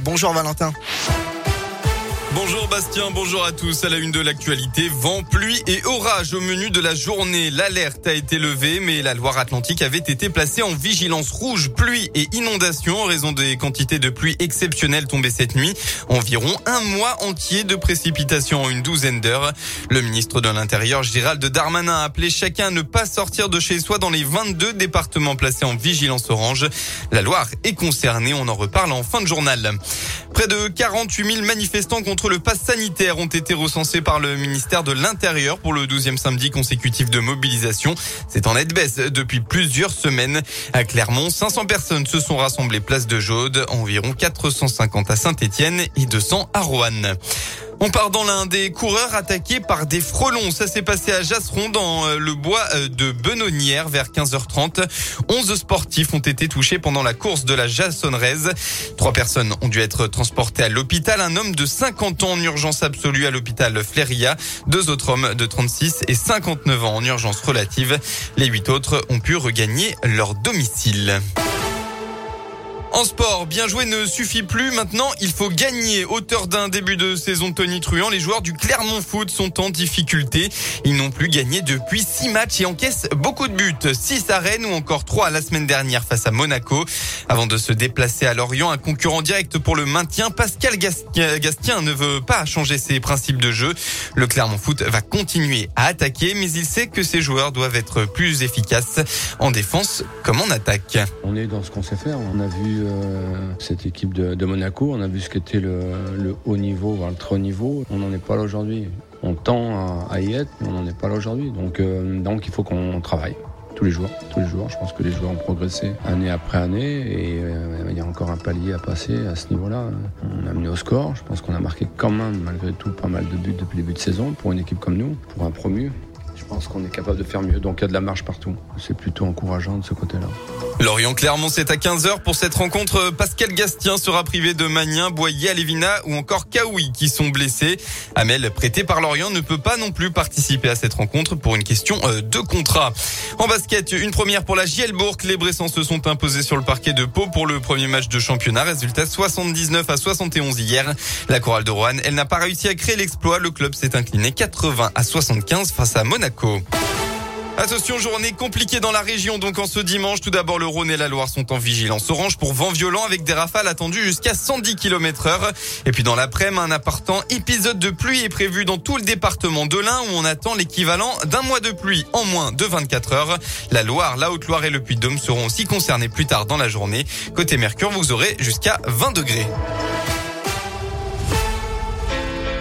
Bonjour Valentin. Bonjour Bastien, bonjour à tous. À la une de l'actualité, vent, pluie et orage au menu de la journée. L'alerte a été levée, mais la Loire-Atlantique avait été placée en vigilance rouge, pluie et inondation en raison des quantités de pluie exceptionnelles tombées cette nuit. Environ un mois entier de précipitations en une douzaine d'heures. Le ministre de l'Intérieur, Gérald Darmanin, a appelé chacun à ne pas sortir de chez soi dans les 22 départements placés en vigilance orange. La Loire est concernée, on en reparle en fin de journal. Près de 48 000 manifestants contre le pass sanitaire ont été recensés par le ministère de l'Intérieur pour le 12e samedi consécutif de mobilisation. C'est en nette baisse depuis plusieurs semaines. À Clermont, 500 personnes se sont rassemblées place de Jaude, environ 450 à Saint-Étienne et 200 à Roanne. On part dans l'un des coureurs attaqués par des frelons. Ça s'est passé à Jasseron dans euh, le bois euh, de Benonnière vers 15h30. 11 sportifs ont été touchés pendant la course de la Jassonraise. Trois personnes ont dû être transportées à l'hôpital. Un homme de 50 ans en urgence absolue à l'hôpital Fléria. Deux autres hommes de 36 et 59 ans en urgence relative. Les huit autres ont pu regagner leur domicile. En sport, bien jouer ne suffit plus. Maintenant, il faut gagner. Auteur d'un début de saison Tony Truant, les joueurs du Clermont Foot sont en difficulté. Ils n'ont plus gagné depuis six matchs et encaissent beaucoup de buts. Six à Rennes ou encore trois la semaine dernière face à Monaco. Avant de se déplacer à Lorient, un concurrent direct pour le maintien, Pascal Gastien ne veut pas changer ses principes de jeu. Le Clermont Foot va continuer à attaquer, mais il sait que ses joueurs doivent être plus efficaces en défense comme en attaque. On est dans ce qu'on sait faire. On a vu euh, cette équipe de, Monaco. On a vu ce qu'était le, haut niveau, voire le très haut niveau. On n'en est pas là aujourd'hui. On tend à, y être, mais on n'en est pas là aujourd'hui. Donc, euh, donc il faut qu'on travaille tous les jours, tous les jours. Je pense que les joueurs ont progressé année après année et euh, il y a encore un palier à passer à ce niveau-là. On a mené au score. Je pense qu'on a marqué quand même malgré tout pas mal de buts depuis le début de saison pour une équipe comme nous, pour un promu. Je pense qu'on est capable de faire mieux. Donc il y a de la marge partout. C'est plutôt encourageant de ce côté-là. Lorient-Clermont, c'est à 15h pour cette rencontre. Pascal Gastien sera privé de Magnin, Boyer, Alévina ou encore Kaoui qui sont blessés. Amel, prêté par Lorient, ne peut pas non plus participer à cette rencontre pour une question euh, de contrat. En basket, une première pour la Gielbourg. Les Bressans se sont imposés sur le parquet de Pau pour le premier match de championnat. Résultat 79 à 71 hier. La chorale de Rouen, elle n'a pas réussi à créer l'exploit. Le club s'est incliné 80 à 75 face à Attention, journée compliquée dans la région. Donc en ce dimanche, tout d'abord le Rhône et la Loire sont en vigilance orange pour vent violent avec des rafales attendues jusqu'à 110 km heure. Et puis dans l'après-midi, un important épisode de pluie est prévu dans tout le département de l'Ain où on attend l'équivalent d'un mois de pluie en moins de 24 heures. La Loire, la Haute-Loire et le Puy-de-Dôme seront aussi concernés plus tard dans la journée. Côté Mercure, vous aurez jusqu'à 20 degrés.